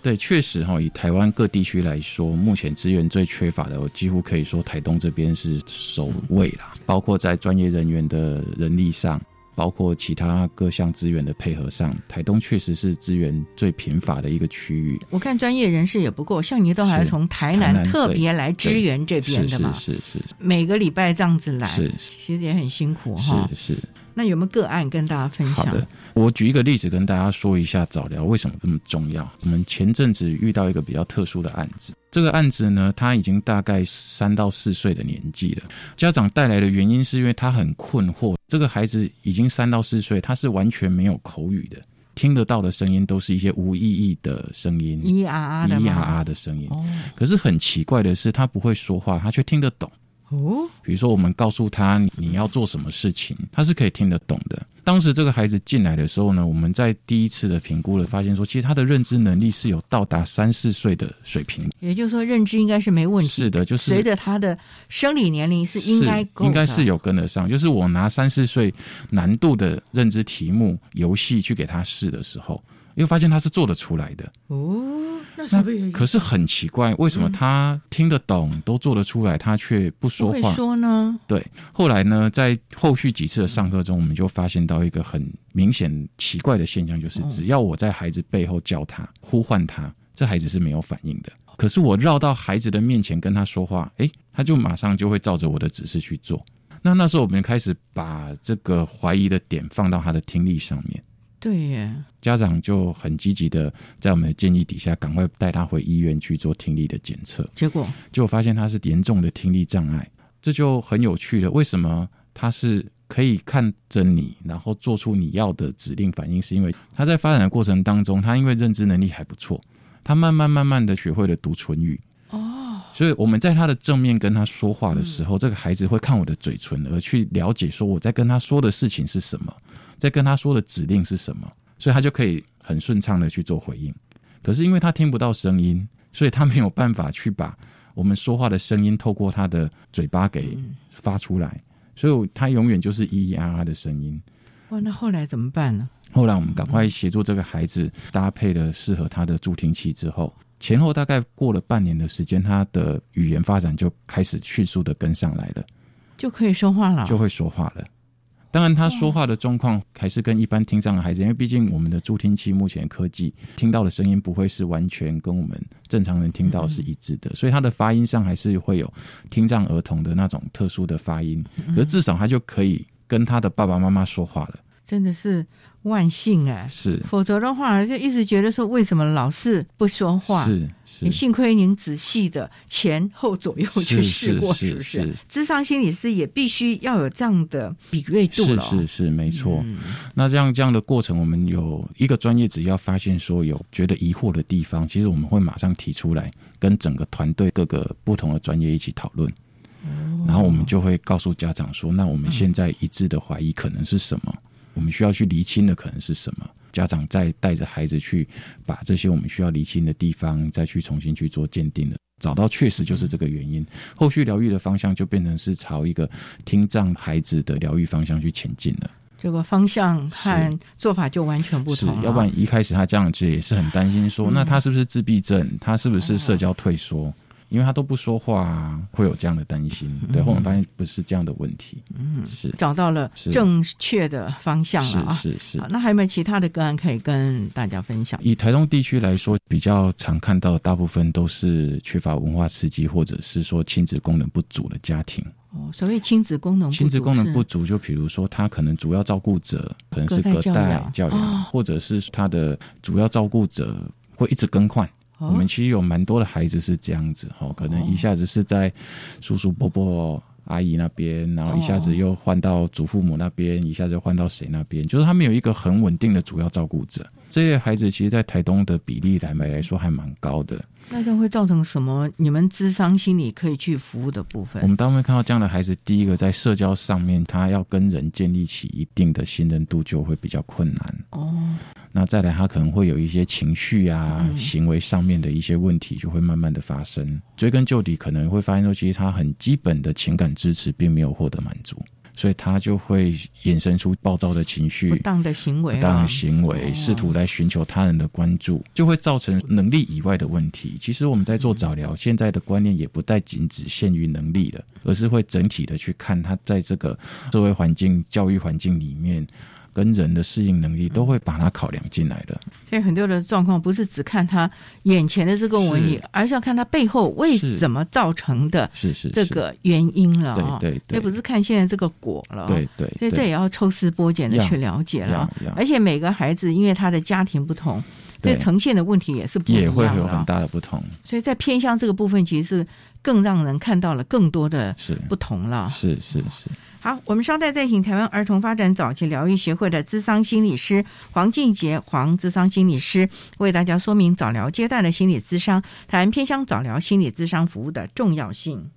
S5: 对，确实哈，以台湾各地区来说，目前资源最缺乏的，我几乎可以说台东这边是首位啦，包括在专业人员的人力上。包括其他各项资源的配合上，台东确实是资源最贫乏的一个区域。
S3: 我看专业人士也不够，像你都还从台南特别来支援这边的嘛？
S5: 是是是，
S3: 每个礼拜这样子来，
S5: 是
S3: 其实也很辛苦哈。
S5: 是是。
S3: 那有没有个案跟大家分享？
S5: 好的，我举一个例子跟大家说一下早疗为什么这么重要。我们前阵子遇到一个比较特殊的案子，这个案子呢，他已经大概三到四岁的年纪了。家长带来的原因是因为他很困惑，这个孩子已经三到四岁，他是完全没有口语的，听得到的声音都是一些无意义的声音，
S3: 咿呀啊的，
S5: 咿呀啊的声音。可是很奇怪的是，他不会说话，他却听得懂。哦，比如说我们告诉他你要做什么事情，他是可以听得懂的。当时这个孩子进来的时候呢，我们在第一次的评估了，发现说其实他的认知能力是有到达三四岁的水平，
S3: 也就是说认知应该是没问题。
S5: 是的，就是
S3: 随着他的生理年龄是应该
S5: 应该是有跟得上。就是我拿三四岁难度的认知题目游戏去给他试的时候。又发现他是做得出来的
S3: 哦，那
S5: 可是很奇怪，为什么他听得懂都做得出来，他却不说话？
S3: 说呢？
S5: 对，后来呢，在后续几次的上课中，我们就发现到一个很明显奇怪的现象，就是只要我在孩子背后叫他、呼唤他，这孩子是没有反应的。可是我绕到孩子的面前跟他说话，哎，他就马上就会照着我的指示去做。那那时候我们开始把这个怀疑的点放到他的听力上面。
S3: 对耶，
S5: 家长就很积极的在我们的建议底下，赶快带他回医院去做听力的检测。
S3: 结果
S5: 就发现他是严重的听力障碍，这就很有趣了。为什么他是可以看着你，然后做出你要的指令反应？是因为他在发展的过程当中，他因为认知能力还不错，他慢慢慢慢的学会了读唇语。哦，所以我们在他的正面跟他说话的时候，这个孩子会看我的嘴唇，而去了解说我在跟他说的事情是什么。在跟他说的指令是什么，所以他就可以很顺畅的去做回应。可是因为他听不到声音，所以他没有办法去把我们说话的声音透过他的嘴巴给发出来，所以他永远就是咿咿啊啊的声音。
S3: 哇，那后来怎么办呢？
S5: 后来我们赶快协助这个孩子搭配了适合他的助听器之后，前后大概过了半年的时间，他的语言发展就开始迅速的跟上来了，
S3: 就可以说话了，
S5: 就会说话了。当然，他说话的状况还是跟一般听障的孩子，因为毕竟我们的助听器目前科技听到的声音不会是完全跟我们正常人听到是一致的，所以他的发音上还是会有听障儿童的那种特殊的发音。可至少他就可以跟他的爸爸妈妈说话了。
S3: 真的是万幸哎，
S5: 是，
S3: 否则的话就一直觉得说为什么老是不说话？
S5: 是，
S3: 你幸亏您仔细的前后左右去试过，
S5: 是
S3: 不是？智商心理师也必须要有这样的敏锐度
S5: 了。是是是，没错。那这样这样的过程，我们有一个专业，只要发现说有觉得疑惑的地方，其实我们会马上提出来，跟整个团队各个不同的专业一起讨论。然后我们就会告诉家长说，那我们现在一致的怀疑可能是什么？我们需要去厘清的可能是什么？家长再带着孩子去把这些我们需要厘清的地方，再去重新去做鉴定的，找到确实就是这个原因。后续疗愈的方向就变成是朝一个听障孩子的疗愈方向去前进了。
S3: 这个方向和做法就完全不同。
S5: 要不然一开始他这样子也是很担心，说那他是不是自闭症？他是不是社交退缩？因为他都不说话，会有这样的担心。对，后面发现不是这样的问题。嗯，是
S3: 找到了正确的方向了啊！
S5: 是是。
S3: 那还有没有其他的个案可以跟大家分享？
S5: 以台东地区来说，比较常看到，大部分都是缺乏文化刺激，或者是说亲子功能不足的家庭。
S3: 哦，所谓亲子功能，
S5: 亲子功能不足，就比如说他可能主要照顾者可能是隔代教养，或者是他的主要照顾者会一直更换。我们其实有蛮多的孩子是这样子哈，可能一下子是在叔叔伯伯阿姨那边，然后一下子又换到祖父母那边，一下子换到谁那边，就是他们有一个很稳定的主要照顾者。这些孩子其实，在台东的比例来来说还蛮高的。
S3: 那这会造成什么？你们智商心理可以去服务的部分？
S5: 我们当然看到这样的孩子，第一个在社交上面，他要跟人建立起一定的信任度，就会比较困难。
S3: 哦，
S5: 那再来，他可能会有一些情绪啊、行为上面的一些问题，就会慢慢的发生。追根究底，可能会发现说，其实他很基本的情感支持并没有获得满足。所以他就会衍生出暴躁的情绪、
S3: 不当的行为、
S5: 不当的行为，试图来寻求他人的关注，就会造成能力以外的问题。其实我们在做早疗，现在的观念也不再仅只限于能力了，而是会整体的去看他在这个社会环境、教育环境里面。跟人的适应能力都会把它考量进来的，
S3: 所以很多的状况不是只看他眼前的这个问题，而是要看他背后为什么造成的，
S5: 是。是
S3: 这个原因了
S5: 啊，对对，
S3: 也不是看现在这个果了，
S5: 对对，
S3: 所以这也要抽丝剥茧的去了解了，而且每个孩子因为他的家庭不同，所以呈现的问题也是不
S5: 也会有很大的不同，
S3: 所以在偏向这个部分，其实是更让人看到了更多的不同了，
S5: 是是是。
S3: 好，我们稍待再请台湾儿童发展早期疗愈协会的资商心理师黄静杰黄资商心理师为大家说明早疗阶段的心理咨商，谈偏向早疗心理咨商服务的重要性。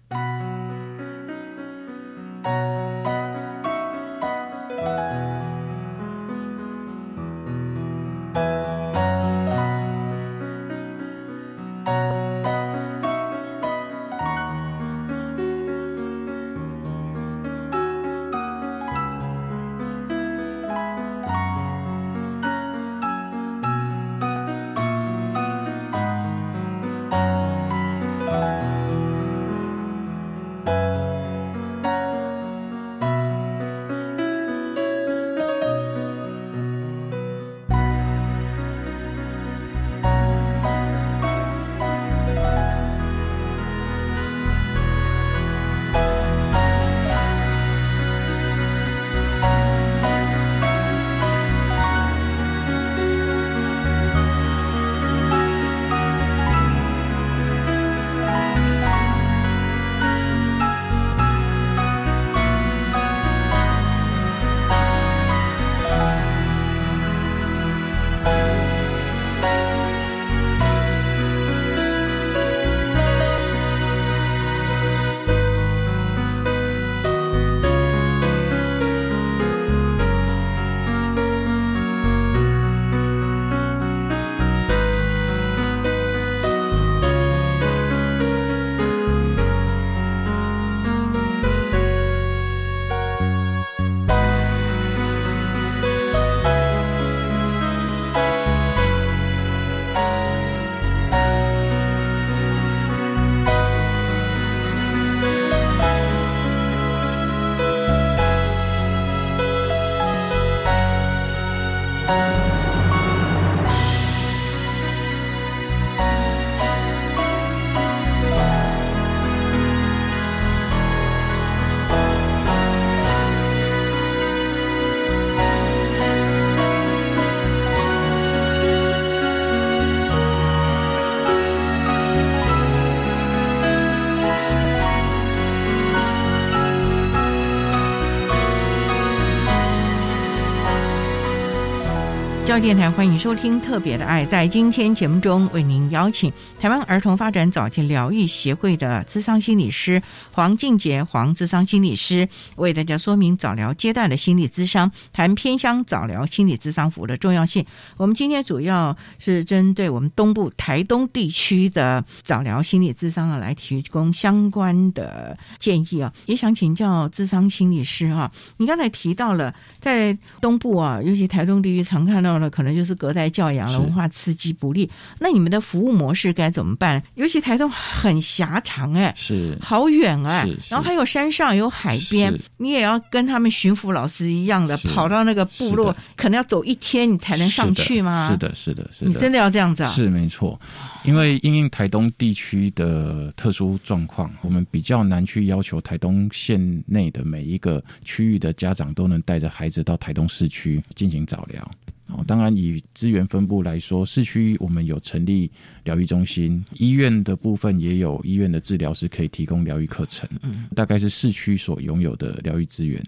S3: 电台欢迎收听《特别的爱》。在今天节目中，为您邀请台湾儿童发展早期疗愈协会的资商心理师黄静杰黄资商心理师，为大家说明早疗阶段的心理咨商，谈偏乡早疗心理咨商服务的重要性。我们今天主要是针对我们东部台东地区的早疗心理咨商啊，来提供相关的建议啊。也想请教资商心理师啊，你刚才提到了在东部啊，尤其台东地区常看到。可能就是隔代教养了，文化刺激不利。那你们的服务模式该怎么办？尤其台东很狭长，哎，
S5: 是。
S3: 好远哎，然后还有山上有海边，你也要跟他们巡抚老师一样的跑到那个部落，可能要走一天你才能上去吗？
S5: 是的，是的，是的，
S3: 你真的要这样子啊？
S5: 是没错，因为因应台东地区的特殊状况，我们比较难去要求台东县内的每一个区域的家长都能带着孩子到台东市区进行早疗。哦，当然以资源分布来说，市区我们有成立疗愈中心，医院的部分也有医院的治疗师可以提供疗愈课程，嗯，大概是市区所拥有的疗愈资源。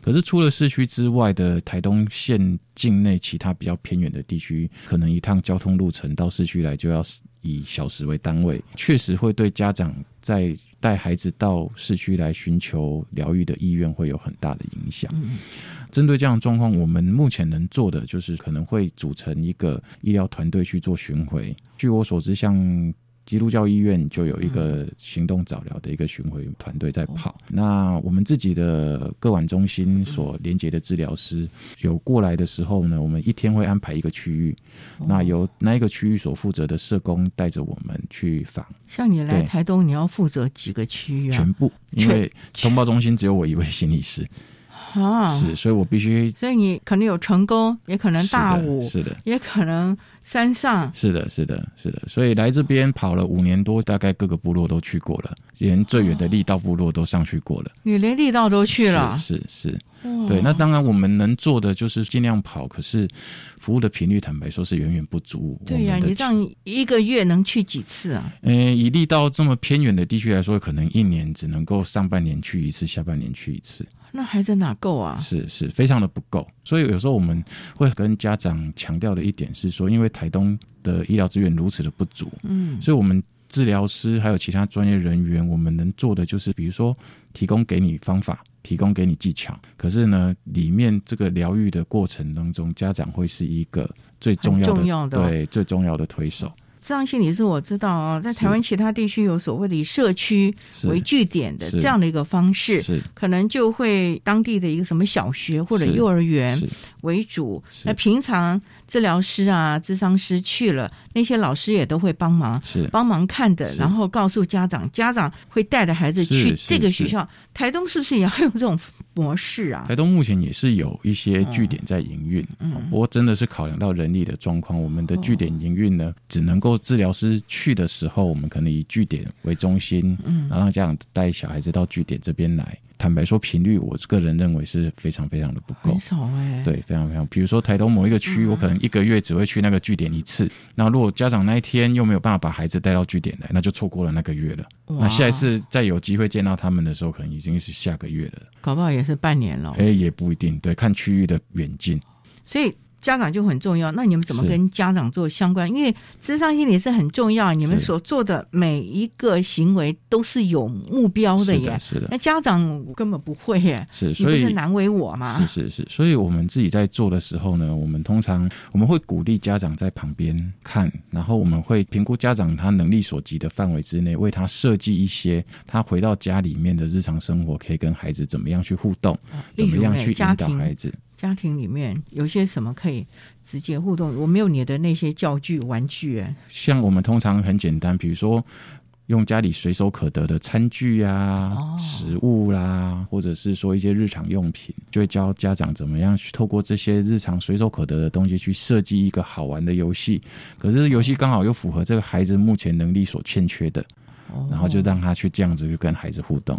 S5: 可是除了市区之外的台东县境内其他比较偏远的地区，可能一趟交通路程到市区来就要以小时为单位，确实会对家长在带孩子到市区来寻求疗愈的意愿会有很大的影响。针对这样的状况，我们目前能做的就是可能会组成一个医疗团队去做巡回。据我所知，像基督教医院就有一个行动早疗的一个巡回团队在跑。那我们自己的各管中心所连接的治疗师有过来的时候呢，我们一天会安排一个区域，那由那一个区域所负责的社工带着我们去访。
S3: 像你来台东，你要负责几个区域啊？
S5: 全部，因为通报中心只有我一位心理师。
S3: 啊，
S5: 是，所以我必须。
S3: 所以你可能有成功，也可能大五，
S5: 是的，
S3: 也可能山上，
S5: 是的，是的，是的。所以来这边跑了五年多，大概各个部落都去过了，连最远的力道部落都上去过了。
S3: 你连力道都去了，
S5: 是是，对。那当然，我们能做的就是尽量跑，可是服务的频率，坦白说是远远不足。
S3: 对呀，你这样一个月能去几次啊？
S5: 嗯，以力道这么偏远的地区来说，可能一年只能够上半年去一次，下半年去一次。
S3: 那孩子哪够啊？
S5: 是是，非常的不够。所以有时候我们会跟家长强调的一点是说，因为台东的医疗资源如此的不足，嗯，所以我们治疗师还有其他专业人员，我们能做的就是，比如说提供给你方法，提供给你技巧。可是呢，里面这个疗愈的过程当中，家长会是一个最重要的对最重要的推手。
S3: 这样心理是我知道啊，在台湾其他地区有所谓的以社区为据点的这样的一个方式，可能就会当地的一个什么小学或者幼儿园为主。那平常治疗师啊、咨商师去了，那些老师也都会帮忙，是帮忙看的，然后告诉家长，家长会带着孩子去这个学校。台东是不是也要用这种模式啊？
S5: 台东目前也是有一些据点在营运，嗯不过真的是考量到人力的状况，我们的据点营运呢，只能够治疗师去的时候，我们可能以据点为中心，嗯然后让家长带小孩子到据点这边来。坦白说，频率我个人认为是非常非常的不够，
S3: 很少哎。
S5: 对，非常非常。比如说台东某一个区，我可能一个月只会去那个据点一次。那如果家长那一天又没有办法把孩子带到据点来，那就错过了那个月了。那下一次再有机会见到他们的时候，可能已经是下个月了。
S3: 搞不好也是半年了。
S5: 哎，也不一定。对，看区域的远近。
S3: 所以。家长就很重要，那你们怎么跟家长做相关？因为智商心理是很重要，你们所做的每一个行为都是有目标的耶。
S5: 是的，
S3: 那家长根本不会耶。
S5: 是，所以
S3: 难为我嘛。
S5: 是是是，所以我们自己在做的时候呢，我们通常我们会鼓励家长在旁边看，然后我们会评估家长他能力所及的范围之内，为他设计一些他回到家里面的日常生活可以跟孩子怎么样去互动，怎么样去引导孩子。
S3: 家庭里面有些什么可以直接互动？我没有你的那些教具玩具哎。
S5: 像我们通常很简单，比如说用家里随手可得的餐具啊、食物啦，或者是说一些日常用品，就会教家长怎么样去透过这些日常随手可得的东西去设计一个好玩的游戏。可是游戏刚好又符合这个孩子目前能力所欠缺的，然后就让他去这样子去跟孩子互动。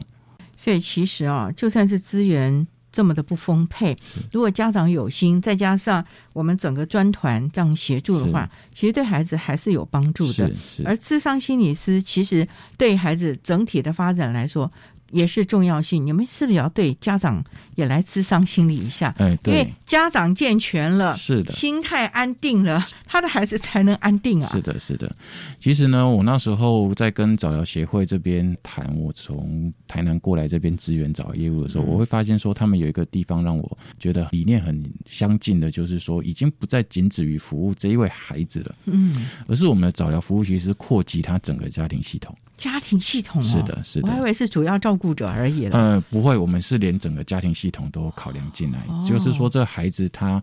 S3: 所以其实啊，就算是资源。这么的不丰沛，如果家长有心，再加上我们整个专团这样协助的话，其实对孩子还是有帮助的。而智商心理师其实对孩子整体的发展来说。也是重要性，你们是不是也要对家长也来咨商心理一下？
S5: 哎，
S3: 因为家长健全了，
S5: 是的，
S3: 心态安定了，他的孩子才能安定啊。
S5: 是的，是的。其实呢，我那时候在跟早疗协会这边谈，我从台南过来这边支援早业务的时候，我会发现说，他们有一个地方让我觉得理念很相近的，就是说，已经不再仅止于服务这一位孩子了，嗯，而是我们的早疗服务其实扩及他整个家庭系统。
S3: 家庭系统
S5: 是的，是的，
S3: 我还以为是主要照顾者而已。
S5: 呃，不会，我们是连整个家庭系统都考量进来，就是说，这孩子他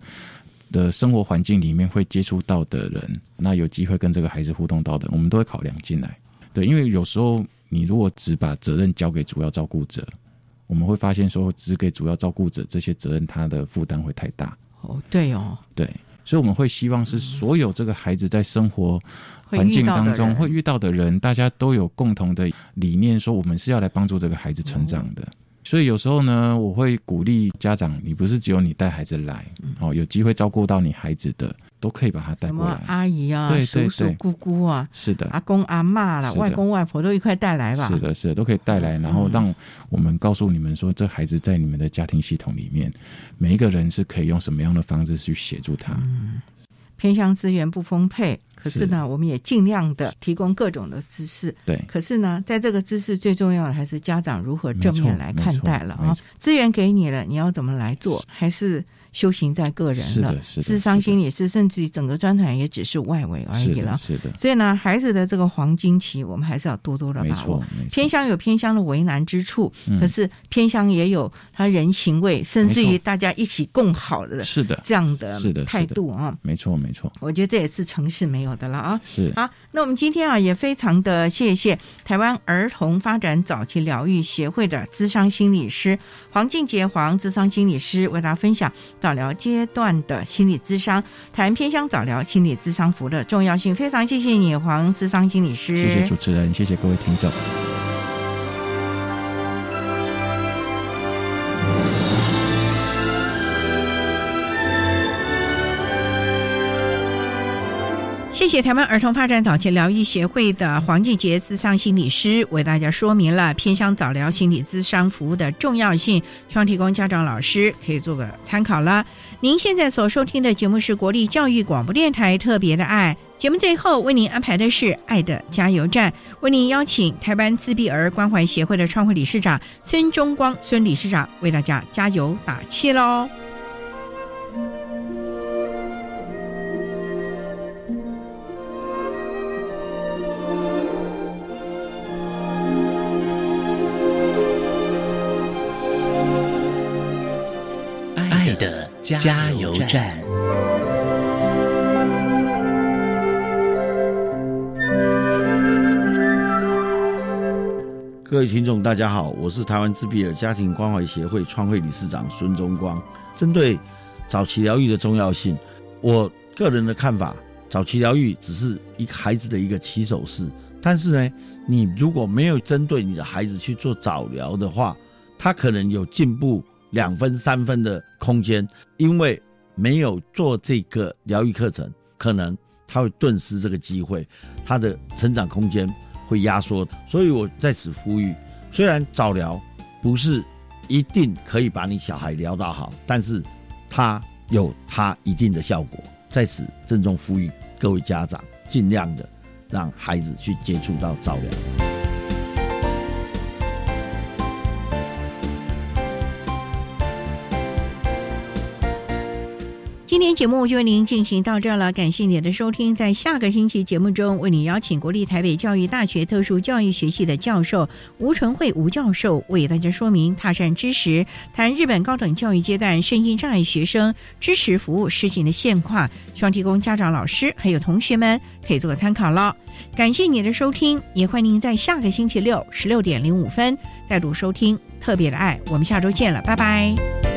S5: 的生活环境里面会接触到的人，那有机会跟这个孩子互动到的，我们都会考量进来。对，因为有时候你如果只把责任交给主要照顾者，我们会发现说，只给主要照顾者这些责任，他的负担会太大。
S3: 哦，对哦，
S5: 对，所以我们会希望是所有这个孩子在生活。环境当中会遇到的人，大家都有共同的理念，说我们是要来帮助这个孩子成长的。所以有时候呢，我会鼓励家长，你不是只有你带孩子来，哦，有机会照顾到你孩子的，都可以把他带过来。
S3: 阿姨啊，
S5: 对
S3: 叔叔、姑姑啊，
S5: 是的，
S3: 阿公阿妈啦，外公外婆都一块带来吧。
S5: 是的，是的，都可以带来，然后让我们告诉你们说，这孩子在你们的家庭系统里面，每一个人是可以用什么样的方式去协助他。
S3: 嗯偏向资源不丰沛，可是呢，我们也尽量的提供各种的知识。
S5: 对，
S3: 可是呢，在这个知识最重要的还是家长如何正面来看待了啊。资源给你了，你要怎么来做？还是？修行在个人了，智商心理师，甚至于整个专团也只是外围而已了。
S5: 是的，
S3: 所以呢，孩子的这个黄金期，我们还是要多多的把握。偏乡有偏乡的为难之处，可是偏乡也有他人情味，甚至于大家一起共好的，
S5: 是的，
S3: 这样的态度啊。
S5: 没错，没错。
S3: 我觉得这也是城市没有的了啊。
S5: 是
S3: 好，那我们今天啊，也非常的谢谢台湾儿童发展早期疗愈协会的智商心理师黄静杰黄智商心理师为大家分享早疗阶段。的心理咨商，谈偏向早疗心理咨商服务的重要性，非常谢谢你，黄智商心理师。
S5: 谢谢主持人，谢谢各位听众。
S3: 谢谢台湾儿童发展早期疗愈协会的黄继杰咨商心理师为大家说明了偏乡早疗心理咨商服务的重要性，希望提供家长老师可以做个参考了。您现在所收听的节目是国立教育广播电台特别的爱节目，最后为您安排的是爱的加油站，为您邀请台湾自闭儿关怀协会的创会理事长孙中光孙理事长为大家加油打气喽。
S1: 加油站。
S12: 各位听众，大家好，我是台湾自闭儿家庭关怀协会创会理事长孙中光。针对早期疗愈的重要性，我个人的看法，早期疗愈只是一个孩子的一个起手式。但是呢，你如果没有针对你的孩子去做早疗的话，他可能有进步。两分三分的空间，因为没有做这个疗愈课程，可能他会顿失这个机会，他的成长空间会压缩。所以我在此呼吁，虽然早疗不是一定可以把你小孩疗到好，但是它有它一定的效果。在此郑重呼吁各位家长，尽量的让孩子去接触到早疗。
S3: 今天节目就为您进行到这了，感谢您的收听。在下个星期节目中，为您邀请国立台北教育大学特殊教育学系的教授吴纯慧吴教授为大家说明踏上知识，谈日本高等教育阶段身心障碍学生支持服务实行的现况，希望提供家长、老师还有同学们可以做个参考了。感谢您的收听，也欢迎您在下个星期六十六点零五分再度收听特别的爱。我们下周见了，拜拜。